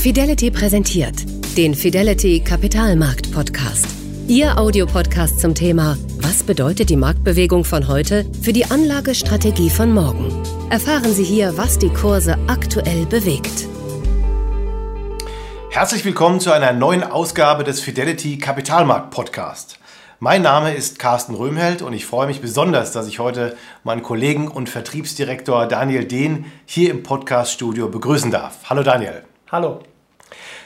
Fidelity präsentiert den Fidelity Kapitalmarkt Podcast. Ihr Audiopodcast zum Thema Was bedeutet die Marktbewegung von heute für die Anlagestrategie von morgen? Erfahren Sie hier, was die Kurse aktuell bewegt. Herzlich willkommen zu einer neuen Ausgabe des Fidelity Kapitalmarkt Podcast. Mein Name ist Carsten Röhmheld und ich freue mich besonders, dass ich heute meinen Kollegen und Vertriebsdirektor Daniel Dehn hier im Podcaststudio begrüßen darf. Hallo Daniel. Hallo.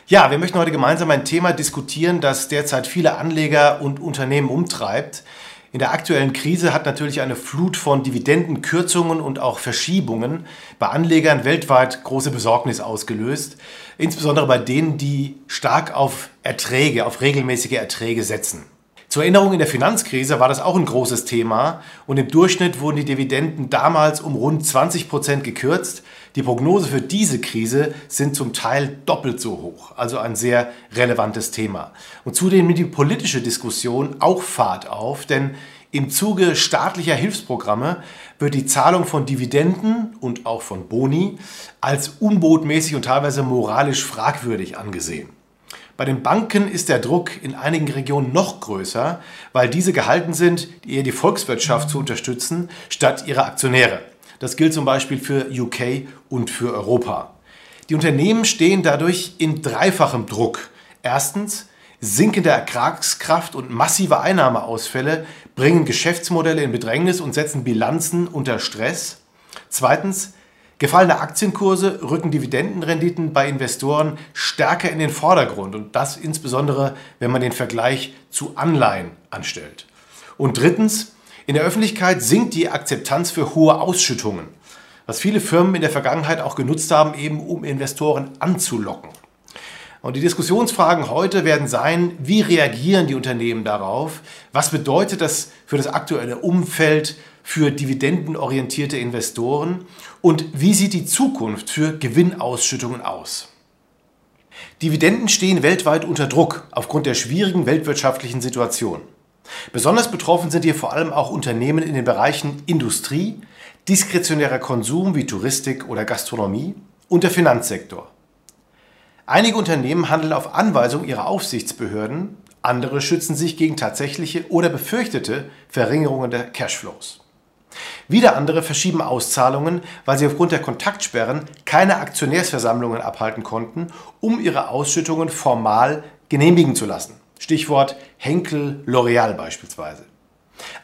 Ja, wir möchten heute gemeinsam ein Thema diskutieren, das derzeit viele Anleger und Unternehmen umtreibt. In der aktuellen Krise hat natürlich eine Flut von Dividendenkürzungen und auch Verschiebungen bei Anlegern weltweit große Besorgnis ausgelöst, insbesondere bei denen, die stark auf Erträge, auf regelmäßige Erträge setzen. Zur Erinnerung, in der Finanzkrise war das auch ein großes Thema und im Durchschnitt wurden die Dividenden damals um rund 20 Prozent gekürzt. Die Prognose für diese Krise sind zum Teil doppelt so hoch, also ein sehr relevantes Thema. Und zudem nimmt die politische Diskussion auch Fahrt auf, denn im Zuge staatlicher Hilfsprogramme wird die Zahlung von Dividenden und auch von Boni als unbotmäßig und teilweise moralisch fragwürdig angesehen. Bei den Banken ist der Druck in einigen Regionen noch größer, weil diese gehalten sind, eher die Volkswirtschaft zu unterstützen, statt ihre Aktionäre. Das gilt zum Beispiel für UK und für Europa. Die Unternehmen stehen dadurch in dreifachem Druck. Erstens, sinkende Ertragskraft und massive Einnahmeausfälle bringen Geschäftsmodelle in Bedrängnis und setzen Bilanzen unter Stress. Zweitens, Gefallene Aktienkurse rücken Dividendenrenditen bei Investoren stärker in den Vordergrund und das insbesondere, wenn man den Vergleich zu Anleihen anstellt. Und drittens, in der Öffentlichkeit sinkt die Akzeptanz für hohe Ausschüttungen, was viele Firmen in der Vergangenheit auch genutzt haben, eben um Investoren anzulocken. Und die Diskussionsfragen heute werden sein, wie reagieren die Unternehmen darauf? Was bedeutet das für das aktuelle Umfeld, für dividendenorientierte Investoren? Und wie sieht die Zukunft für Gewinnausschüttungen aus? Dividenden stehen weltweit unter Druck aufgrund der schwierigen weltwirtschaftlichen Situation. Besonders betroffen sind hier vor allem auch Unternehmen in den Bereichen Industrie, diskretionärer Konsum wie Touristik oder Gastronomie und der Finanzsektor. Einige Unternehmen handeln auf Anweisung ihrer Aufsichtsbehörden, andere schützen sich gegen tatsächliche oder befürchtete Verringerungen der Cashflows. Wieder andere verschieben Auszahlungen, weil sie aufgrund der Kontaktsperren keine Aktionärsversammlungen abhalten konnten, um ihre Ausschüttungen formal genehmigen zu lassen. Stichwort Henkel L'Oreal beispielsweise.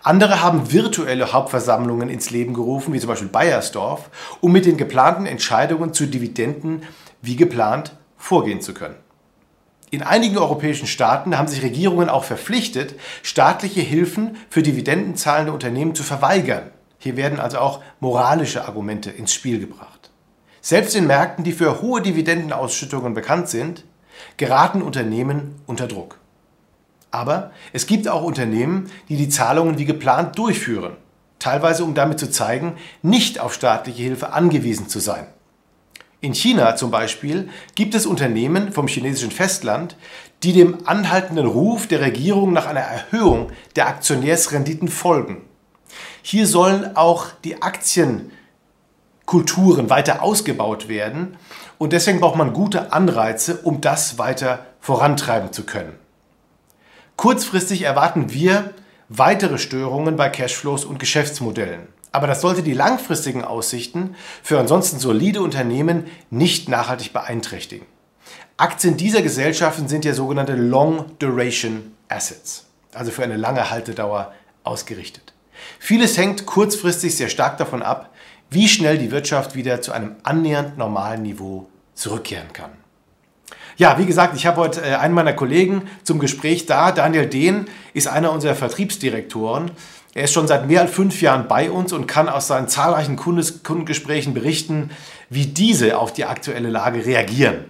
Andere haben virtuelle Hauptversammlungen ins Leben gerufen, wie zum Beispiel Bayersdorf, um mit den geplanten Entscheidungen zu Dividenden wie geplant vorgehen zu können. In einigen europäischen Staaten haben sich Regierungen auch verpflichtet, staatliche Hilfen für dividendenzahlende Unternehmen zu verweigern. Hier werden also auch moralische Argumente ins Spiel gebracht. Selbst in Märkten, die für hohe Dividendenausschüttungen bekannt sind, geraten Unternehmen unter Druck. Aber es gibt auch Unternehmen, die die Zahlungen wie geplant durchführen, teilweise um damit zu zeigen, nicht auf staatliche Hilfe angewiesen zu sein. In China zum Beispiel gibt es Unternehmen vom chinesischen Festland, die dem anhaltenden Ruf der Regierung nach einer Erhöhung der Aktionärsrenditen folgen. Hier sollen auch die Aktienkulturen weiter ausgebaut werden und deswegen braucht man gute Anreize, um das weiter vorantreiben zu können. Kurzfristig erwarten wir weitere Störungen bei Cashflows und Geschäftsmodellen. Aber das sollte die langfristigen Aussichten für ansonsten solide Unternehmen nicht nachhaltig beeinträchtigen. Aktien dieser Gesellschaften sind ja sogenannte Long Duration Assets, also für eine lange Haltedauer ausgerichtet. Vieles hängt kurzfristig sehr stark davon ab, wie schnell die Wirtschaft wieder zu einem annähernd normalen Niveau zurückkehren kann. Ja, wie gesagt, ich habe heute äh, einen meiner Kollegen zum Gespräch da. Daniel Dehn ist einer unserer Vertriebsdirektoren er ist schon seit mehr als fünf Jahren bei uns und kann aus seinen zahlreichen Kundengesprächen berichten, wie diese auf die aktuelle Lage reagieren.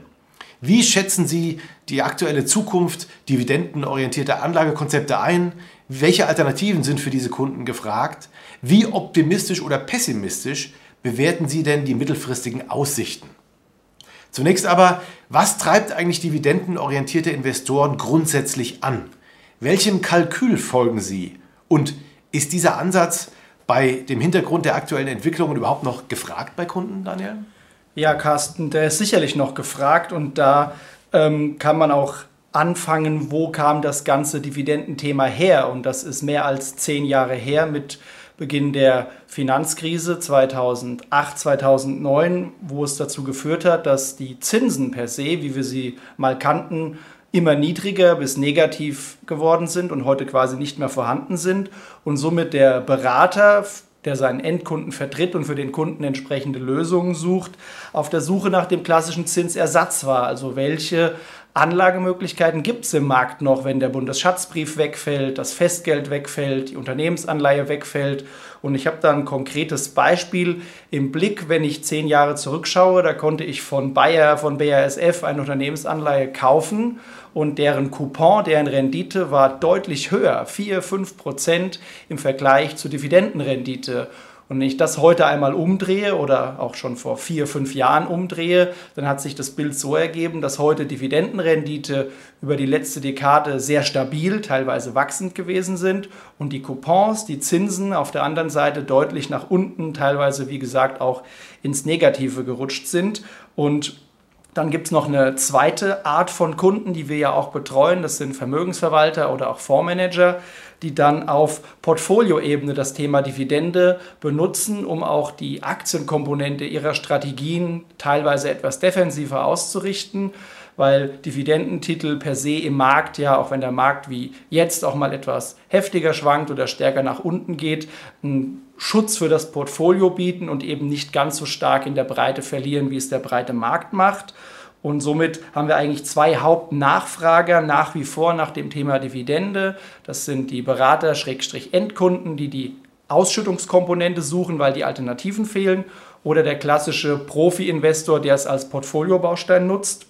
Wie schätzen Sie die aktuelle Zukunft dividendenorientierter Anlagekonzepte ein? Welche Alternativen sind für diese Kunden gefragt? Wie optimistisch oder pessimistisch bewerten Sie denn die mittelfristigen Aussichten? Zunächst aber, was treibt eigentlich dividendenorientierte Investoren grundsätzlich an? Welchem Kalkül folgen Sie? Und ist dieser Ansatz bei dem Hintergrund der aktuellen Entwicklungen überhaupt noch gefragt bei Kunden, Daniel? Ja, Carsten, der ist sicherlich noch gefragt und da ähm, kann man auch anfangen, wo kam das ganze Dividendenthema her? Und das ist mehr als zehn Jahre her mit Beginn der Finanzkrise 2008, 2009, wo es dazu geführt hat, dass die Zinsen per se, wie wir sie mal kannten, immer niedriger bis negativ geworden sind und heute quasi nicht mehr vorhanden sind und somit der Berater der seinen Endkunden vertritt und für den Kunden entsprechende Lösungen sucht, auf der Suche nach dem klassischen Zinsersatz war. Also welche Anlagemöglichkeiten gibt es im Markt noch, wenn der Bundesschatzbrief wegfällt, das Festgeld wegfällt, die Unternehmensanleihe wegfällt. Und ich habe da ein konkretes Beispiel im Blick, wenn ich zehn Jahre zurückschaue. Da konnte ich von Bayer, von BASF eine Unternehmensanleihe kaufen und deren Coupon, deren Rendite war deutlich höher, 4, 5 Prozent im Vergleich zur Dividendenrendite. Und wenn ich das heute einmal umdrehe oder auch schon vor vier, fünf Jahren umdrehe, dann hat sich das Bild so ergeben, dass heute Dividendenrendite über die letzte Dekade sehr stabil, teilweise wachsend gewesen sind und die Coupons, die Zinsen auf der anderen Seite deutlich nach unten, teilweise wie gesagt auch ins Negative gerutscht sind. Und dann gibt es noch eine zweite Art von Kunden, die wir ja auch betreuen. Das sind Vermögensverwalter oder auch Fondsmanager, die dann auf Portfolioebene das Thema Dividende benutzen, um auch die Aktienkomponente ihrer Strategien teilweise etwas defensiver auszurichten weil Dividendentitel per se im Markt ja, auch wenn der Markt wie jetzt auch mal etwas heftiger schwankt oder stärker nach unten geht, einen Schutz für das Portfolio bieten und eben nicht ganz so stark in der Breite verlieren, wie es der breite Markt macht. Und somit haben wir eigentlich zwei Hauptnachfrager nach wie vor nach dem Thema Dividende. Das sind die Berater-Endkunden, die die Ausschüttungskomponente suchen, weil die Alternativen fehlen. Oder der klassische Profi-Investor, der es als Portfoliobaustein nutzt.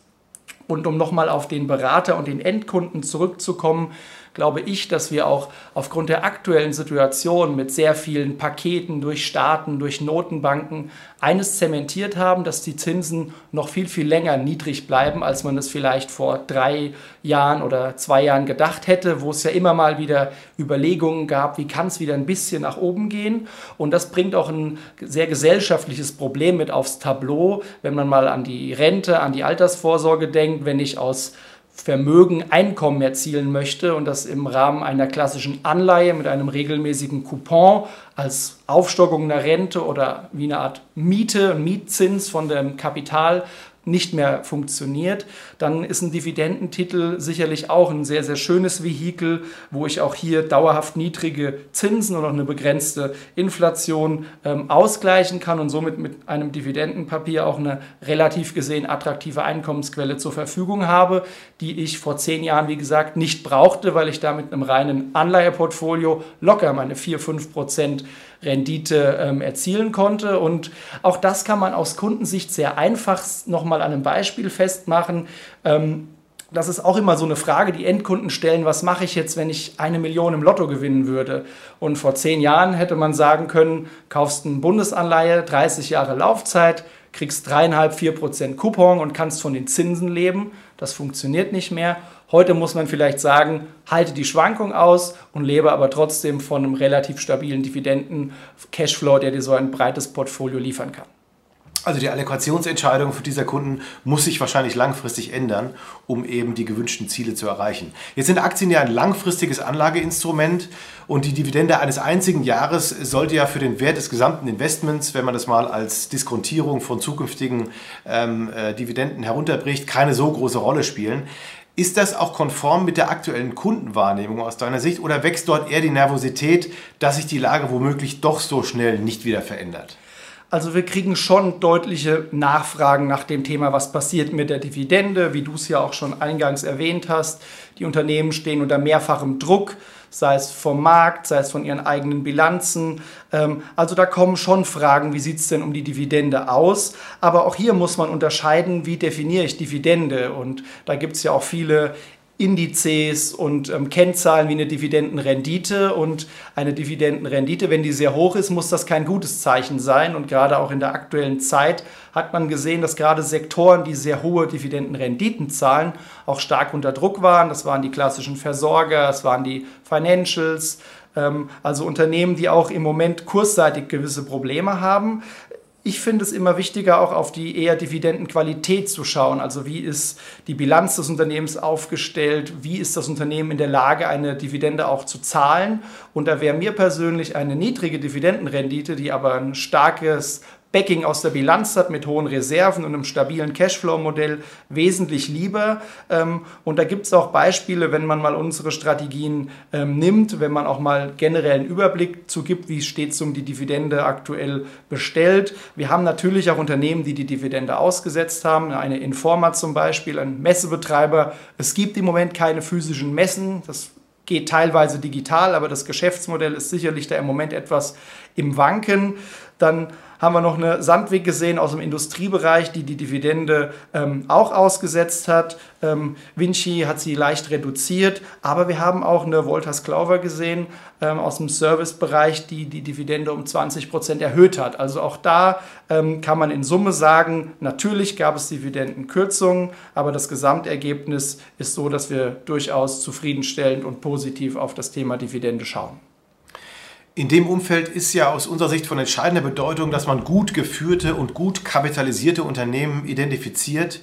Und um nochmal auf den Berater und den Endkunden zurückzukommen, glaube ich, dass wir auch aufgrund der aktuellen Situation mit sehr vielen Paketen durch Staaten, durch Notenbanken eines zementiert haben, dass die Zinsen noch viel, viel länger niedrig bleiben, als man es vielleicht vor drei Jahren oder zwei Jahren gedacht hätte, wo es ja immer mal wieder Überlegungen gab, wie kann es wieder ein bisschen nach oben gehen. Und das bringt auch ein sehr gesellschaftliches Problem mit aufs Tableau, wenn man mal an die Rente, an die Altersvorsorge denkt, wenn ich aus Vermögen Einkommen erzielen möchte und das im Rahmen einer klassischen Anleihe mit einem regelmäßigen Coupon als Aufstockung einer Rente oder wie eine Art Miete, Mietzins von dem Kapital nicht mehr funktioniert, dann ist ein Dividendentitel sicherlich auch ein sehr, sehr schönes Vehikel, wo ich auch hier dauerhaft niedrige Zinsen und auch eine begrenzte Inflation ähm, ausgleichen kann und somit mit einem Dividendenpapier auch eine relativ gesehen attraktive Einkommensquelle zur Verfügung habe, die ich vor zehn Jahren, wie gesagt, nicht brauchte, weil ich da mit einem reinen Anleiheportfolio locker meine 4, 5 Prozent Rendite ähm, erzielen konnte. Und auch das kann man aus Kundensicht sehr einfach nochmal an einem Beispiel festmachen. Ähm, das ist auch immer so eine Frage, die Endkunden stellen, was mache ich jetzt, wenn ich eine Million im Lotto gewinnen würde? Und vor zehn Jahren hätte man sagen können, kaufst eine Bundesanleihe, 30 Jahre Laufzeit, kriegst dreieinhalb, vier Prozent Coupon und kannst von den Zinsen leben. Das funktioniert nicht mehr. Heute muss man vielleicht sagen, halte die Schwankung aus und lebe aber trotzdem von einem relativ stabilen Dividenden-Cashflow, der dir so ein breites Portfolio liefern kann. Also die Allokationsentscheidung für dieser Kunden muss sich wahrscheinlich langfristig ändern, um eben die gewünschten Ziele zu erreichen. Jetzt sind Aktien ja ein langfristiges Anlageinstrument und die Dividende eines einzigen Jahres sollte ja für den Wert des gesamten Investments, wenn man das mal als Diskontierung von zukünftigen ähm, äh, Dividenden herunterbricht, keine so große Rolle spielen. Ist das auch konform mit der aktuellen Kundenwahrnehmung aus deiner Sicht oder wächst dort eher die Nervosität, dass sich die Lage womöglich doch so schnell nicht wieder verändert? Also wir kriegen schon deutliche Nachfragen nach dem Thema, was passiert mit der Dividende, wie du es ja auch schon eingangs erwähnt hast. Die Unternehmen stehen unter mehrfachem Druck, sei es vom Markt, sei es von ihren eigenen Bilanzen. Ähm, also da kommen schon Fragen, wie sieht es denn um die Dividende aus? Aber auch hier muss man unterscheiden, wie definiere ich Dividende? Und da gibt es ja auch viele Indizes und ähm, Kennzahlen wie eine Dividendenrendite. Und eine Dividendenrendite, wenn die sehr hoch ist, muss das kein gutes Zeichen sein. Und gerade auch in der aktuellen Zeit hat man gesehen, dass gerade Sektoren, die sehr hohe Dividendenrenditen zahlen, auch stark unter Druck waren. Das waren die klassischen Versorger, das waren die Financials, ähm, also Unternehmen, die auch im Moment kursseitig gewisse Probleme haben ich finde es immer wichtiger, auch auf die eher Dividendenqualität zu schauen. Also wie ist die Bilanz des Unternehmens aufgestellt? Wie ist das Unternehmen in der Lage, eine Dividende auch zu zahlen? Und da wäre mir persönlich eine niedrige Dividendenrendite, die aber ein starkes Backing aus der Bilanz hat mit hohen Reserven und einem stabilen Cashflow-Modell wesentlich lieber. Ähm, und da gibt es auch Beispiele, wenn man mal unsere Strategien ähm, nimmt, wenn man auch mal generell einen Überblick zu gibt, wie steht es um die Dividende aktuell bestellt. Wir haben natürlich auch Unternehmen, die die Dividende ausgesetzt haben, eine Informa zum Beispiel, ein Messebetreiber. Es gibt im Moment keine physischen Messen. Das geht teilweise digital, aber das Geschäftsmodell ist sicherlich da im Moment etwas im Wanken. Dann haben wir noch eine Sandweg gesehen aus dem Industriebereich, die die Dividende ähm, auch ausgesetzt hat. Ähm, Vinci hat sie leicht reduziert, aber wir haben auch eine Wolters Clover gesehen ähm, aus dem Servicebereich, die die Dividende um 20 Prozent erhöht hat. Also auch da ähm, kann man in Summe sagen, natürlich gab es Dividendenkürzungen, aber das Gesamtergebnis ist so, dass wir durchaus zufriedenstellend und positiv auf das Thema Dividende schauen. In dem Umfeld ist ja aus unserer Sicht von entscheidender Bedeutung, dass man gut geführte und gut kapitalisierte Unternehmen identifiziert,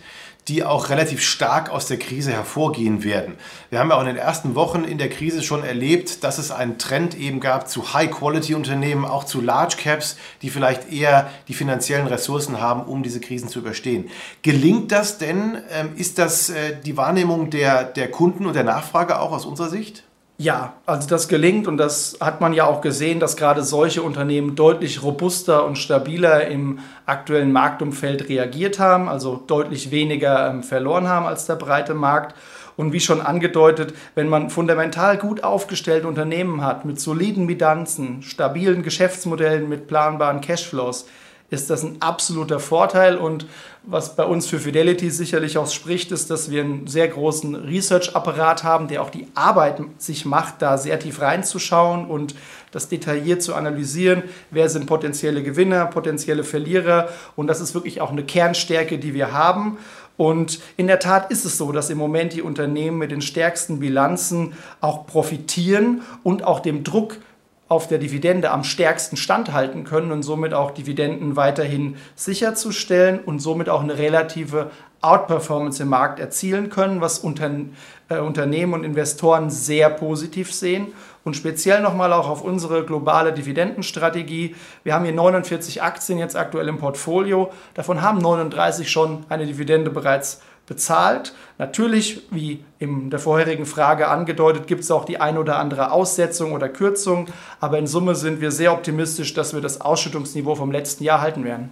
die auch relativ stark aus der Krise hervorgehen werden. Wir haben ja auch in den ersten Wochen in der Krise schon erlebt, dass es einen Trend eben gab zu High-Quality-Unternehmen, auch zu Large Caps, die vielleicht eher die finanziellen Ressourcen haben, um diese Krisen zu überstehen. Gelingt das denn? Ähm, ist das äh, die Wahrnehmung der, der Kunden und der Nachfrage auch aus unserer Sicht? Ja, also das gelingt und das hat man ja auch gesehen, dass gerade solche Unternehmen deutlich robuster und stabiler im aktuellen Marktumfeld reagiert haben, also deutlich weniger ähm, verloren haben als der breite Markt. Und wie schon angedeutet, wenn man fundamental gut aufgestellte Unternehmen hat mit soliden Bilanzen, stabilen Geschäftsmodellen mit planbaren Cashflows, ist das ein absoluter Vorteil. Und was bei uns für Fidelity sicherlich auch spricht, ist, dass wir einen sehr großen Research-Apparat haben, der auch die Arbeit sich macht, da sehr tief reinzuschauen und das detailliert zu analysieren. Wer sind potenzielle Gewinner, potenzielle Verlierer? Und das ist wirklich auch eine Kernstärke, die wir haben. Und in der Tat ist es so, dass im Moment die Unternehmen mit den stärksten Bilanzen auch profitieren und auch dem Druck auf der Dividende am stärksten standhalten können und somit auch Dividenden weiterhin sicherzustellen und somit auch eine relative Outperformance im Markt erzielen können, was unter, äh, Unternehmen und Investoren sehr positiv sehen. Und speziell nochmal auch auf unsere globale Dividendenstrategie. Wir haben hier 49 Aktien jetzt aktuell im Portfolio. Davon haben 39 schon eine Dividende bereits bezahlt. Natürlich, wie in der vorherigen Frage angedeutet, gibt es auch die ein oder andere Aussetzung oder Kürzung, aber in Summe sind wir sehr optimistisch, dass wir das Ausschüttungsniveau vom letzten Jahr halten werden.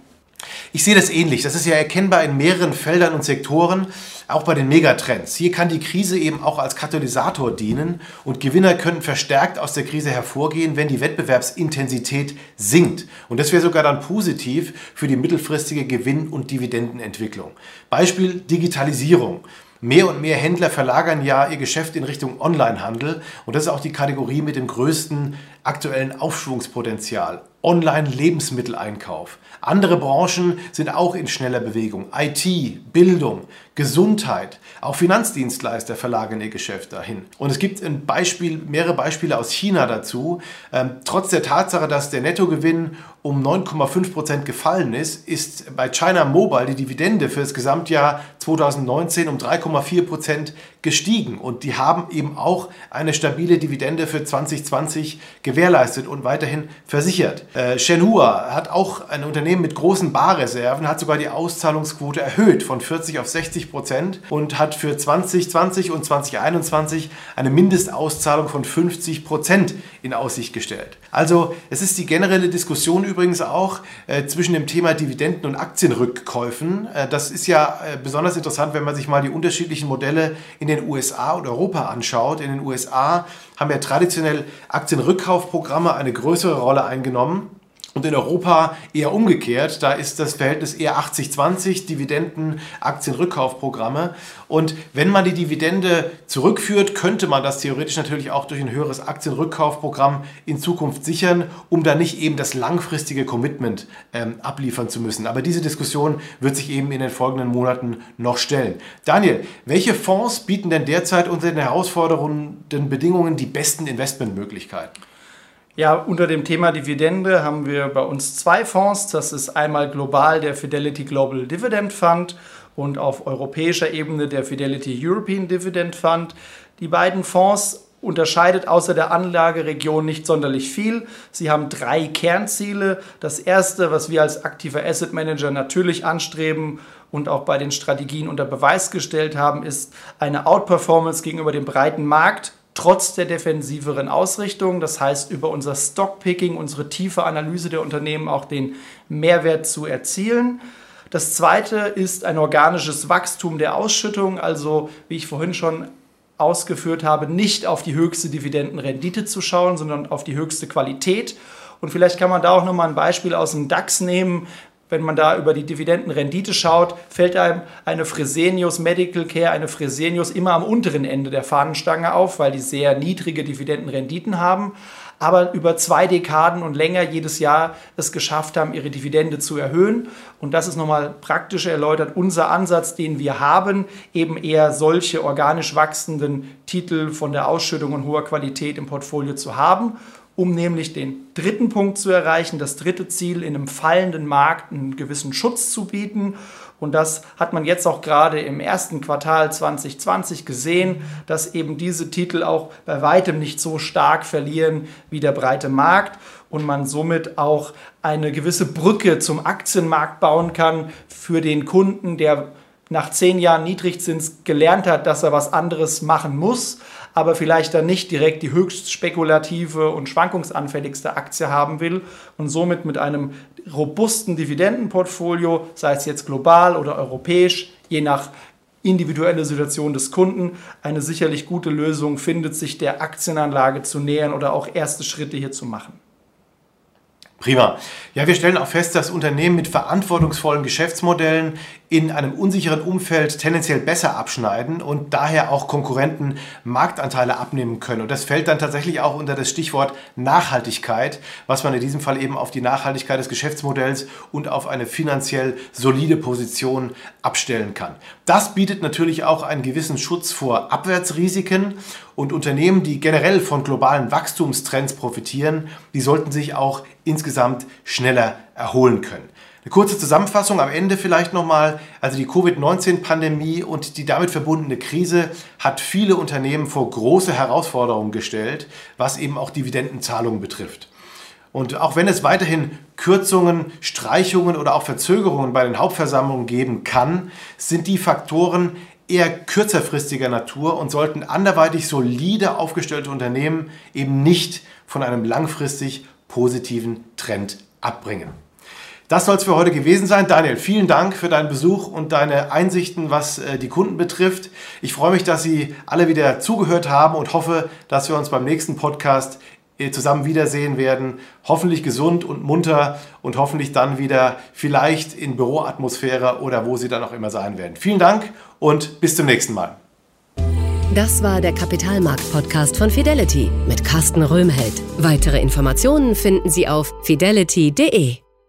Ich sehe das ähnlich. Das ist ja erkennbar in mehreren Feldern und Sektoren, auch bei den Megatrends. Hier kann die Krise eben auch als Katalysator dienen und Gewinner können verstärkt aus der Krise hervorgehen, wenn die Wettbewerbsintensität sinkt. Und das wäre sogar dann positiv für die mittelfristige Gewinn- und Dividendenentwicklung. Beispiel Digitalisierung. Mehr und mehr Händler verlagern ja ihr Geschäft in Richtung Onlinehandel und das ist auch die Kategorie mit dem größten aktuellen Aufschwungspotenzial. Online-Lebensmitteleinkauf. Andere Branchen sind auch in schneller Bewegung. IT, Bildung, Gesundheit, auch Finanzdienstleister verlagern ihr Geschäft dahin. Und es gibt ein Beispiel, mehrere Beispiele aus China dazu. Ähm, trotz der Tatsache, dass der Nettogewinn um 9,5 Prozent gefallen ist, ist bei China Mobile die Dividende für das Gesamtjahr 2019 um 3,4 Prozent gestiegen. Und die haben eben auch eine stabile Dividende für 2020 gewährleistet und weiterhin versichert. Äh, Shenhua hat auch ein Unternehmen mit großen Barreserven, hat sogar die Auszahlungsquote erhöht von 40 auf 60 Prozent und hat für 2020 und 2021 eine Mindestauszahlung von 50 Prozent in Aussicht gestellt. Also es ist die generelle Diskussion übrigens auch äh, zwischen dem Thema Dividenden und Aktienrückkäufen. Äh, das ist ja äh, besonders interessant, wenn man sich mal die unterschiedlichen Modelle in den USA und Europa anschaut. In den USA haben ja traditionell Aktienrückkaufprogramme eine größere Rolle eingenommen. Und in Europa eher umgekehrt. Da ist das Verhältnis eher 80-20, Dividenden, Aktienrückkaufprogramme. Und wenn man die Dividende zurückführt, könnte man das theoretisch natürlich auch durch ein höheres Aktienrückkaufprogramm in Zukunft sichern, um dann nicht eben das langfristige Commitment ähm, abliefern zu müssen. Aber diese Diskussion wird sich eben in den folgenden Monaten noch stellen. Daniel, welche Fonds bieten denn derzeit unter den herausfordernden Bedingungen die besten Investmentmöglichkeiten? Ja, unter dem Thema Dividende haben wir bei uns zwei Fonds. Das ist einmal global der Fidelity Global Dividend Fund und auf europäischer Ebene der Fidelity European Dividend Fund. Die beiden Fonds unterscheidet außer der Anlageregion nicht sonderlich viel. Sie haben drei Kernziele. Das erste, was wir als aktiver Asset Manager natürlich anstreben und auch bei den Strategien unter Beweis gestellt haben, ist eine Outperformance gegenüber dem breiten Markt trotz der defensiveren Ausrichtung. Das heißt, über unser Stockpicking, unsere tiefe Analyse der Unternehmen auch den Mehrwert zu erzielen. Das zweite ist ein organisches Wachstum der Ausschüttung, also wie ich vorhin schon ausgeführt habe, nicht auf die höchste Dividendenrendite zu schauen, sondern auf die höchste Qualität. Und vielleicht kann man da auch nochmal ein Beispiel aus dem DAX nehmen. Wenn man da über die Dividendenrendite schaut, fällt einem eine Fresenius Medical Care, eine Fresenius immer am unteren Ende der Fahnenstange auf, weil die sehr niedrige Dividendenrenditen haben. Aber über zwei Dekaden und länger jedes Jahr es geschafft haben, ihre Dividende zu erhöhen. Und das ist nochmal praktisch erläutert. Unser Ansatz, den wir haben, eben eher solche organisch wachsenden Titel von der Ausschüttung und hoher Qualität im Portfolio zu haben um nämlich den dritten Punkt zu erreichen, das dritte Ziel, in einem fallenden Markt einen gewissen Schutz zu bieten. Und das hat man jetzt auch gerade im ersten Quartal 2020 gesehen, dass eben diese Titel auch bei weitem nicht so stark verlieren wie der breite Markt und man somit auch eine gewisse Brücke zum Aktienmarkt bauen kann für den Kunden, der nach zehn Jahren Niedrigzins gelernt hat, dass er was anderes machen muss, aber vielleicht dann nicht direkt die höchst spekulative und schwankungsanfälligste Aktie haben will und somit mit einem robusten Dividendenportfolio, sei es jetzt global oder europäisch, je nach individuelle Situation des Kunden, eine sicherlich gute Lösung findet, sich der Aktienanlage zu nähern oder auch erste Schritte hier zu machen. Prima. Ja, wir stellen auch fest, dass Unternehmen mit verantwortungsvollen Geschäftsmodellen in einem unsicheren Umfeld tendenziell besser abschneiden und daher auch Konkurrenten Marktanteile abnehmen können. Und das fällt dann tatsächlich auch unter das Stichwort Nachhaltigkeit, was man in diesem Fall eben auf die Nachhaltigkeit des Geschäftsmodells und auf eine finanziell solide Position abstellen kann. Das bietet natürlich auch einen gewissen Schutz vor Abwärtsrisiken und Unternehmen, die generell von globalen Wachstumstrends profitieren, die sollten sich auch insgesamt schneller erholen können. Eine kurze Zusammenfassung am Ende vielleicht nochmal. Also die Covid-19-Pandemie und die damit verbundene Krise hat viele Unternehmen vor große Herausforderungen gestellt, was eben auch Dividendenzahlungen betrifft. Und auch wenn es weiterhin Kürzungen, Streichungen oder auch Verzögerungen bei den Hauptversammlungen geben kann, sind die Faktoren eher kürzerfristiger Natur und sollten anderweitig solide aufgestellte Unternehmen eben nicht von einem langfristig positiven Trend abbringen. Das soll es für heute gewesen sein. Daniel, vielen Dank für deinen Besuch und deine Einsichten, was äh, die Kunden betrifft. Ich freue mich, dass Sie alle wieder zugehört haben und hoffe, dass wir uns beim nächsten Podcast äh, zusammen wiedersehen werden. Hoffentlich gesund und munter und hoffentlich dann wieder vielleicht in Büroatmosphäre oder wo Sie dann auch immer sein werden. Vielen Dank und bis zum nächsten Mal. Das war der Kapitalmarkt-Podcast von Fidelity mit Carsten Röhmheld. Weitere Informationen finden Sie auf fidelity.de.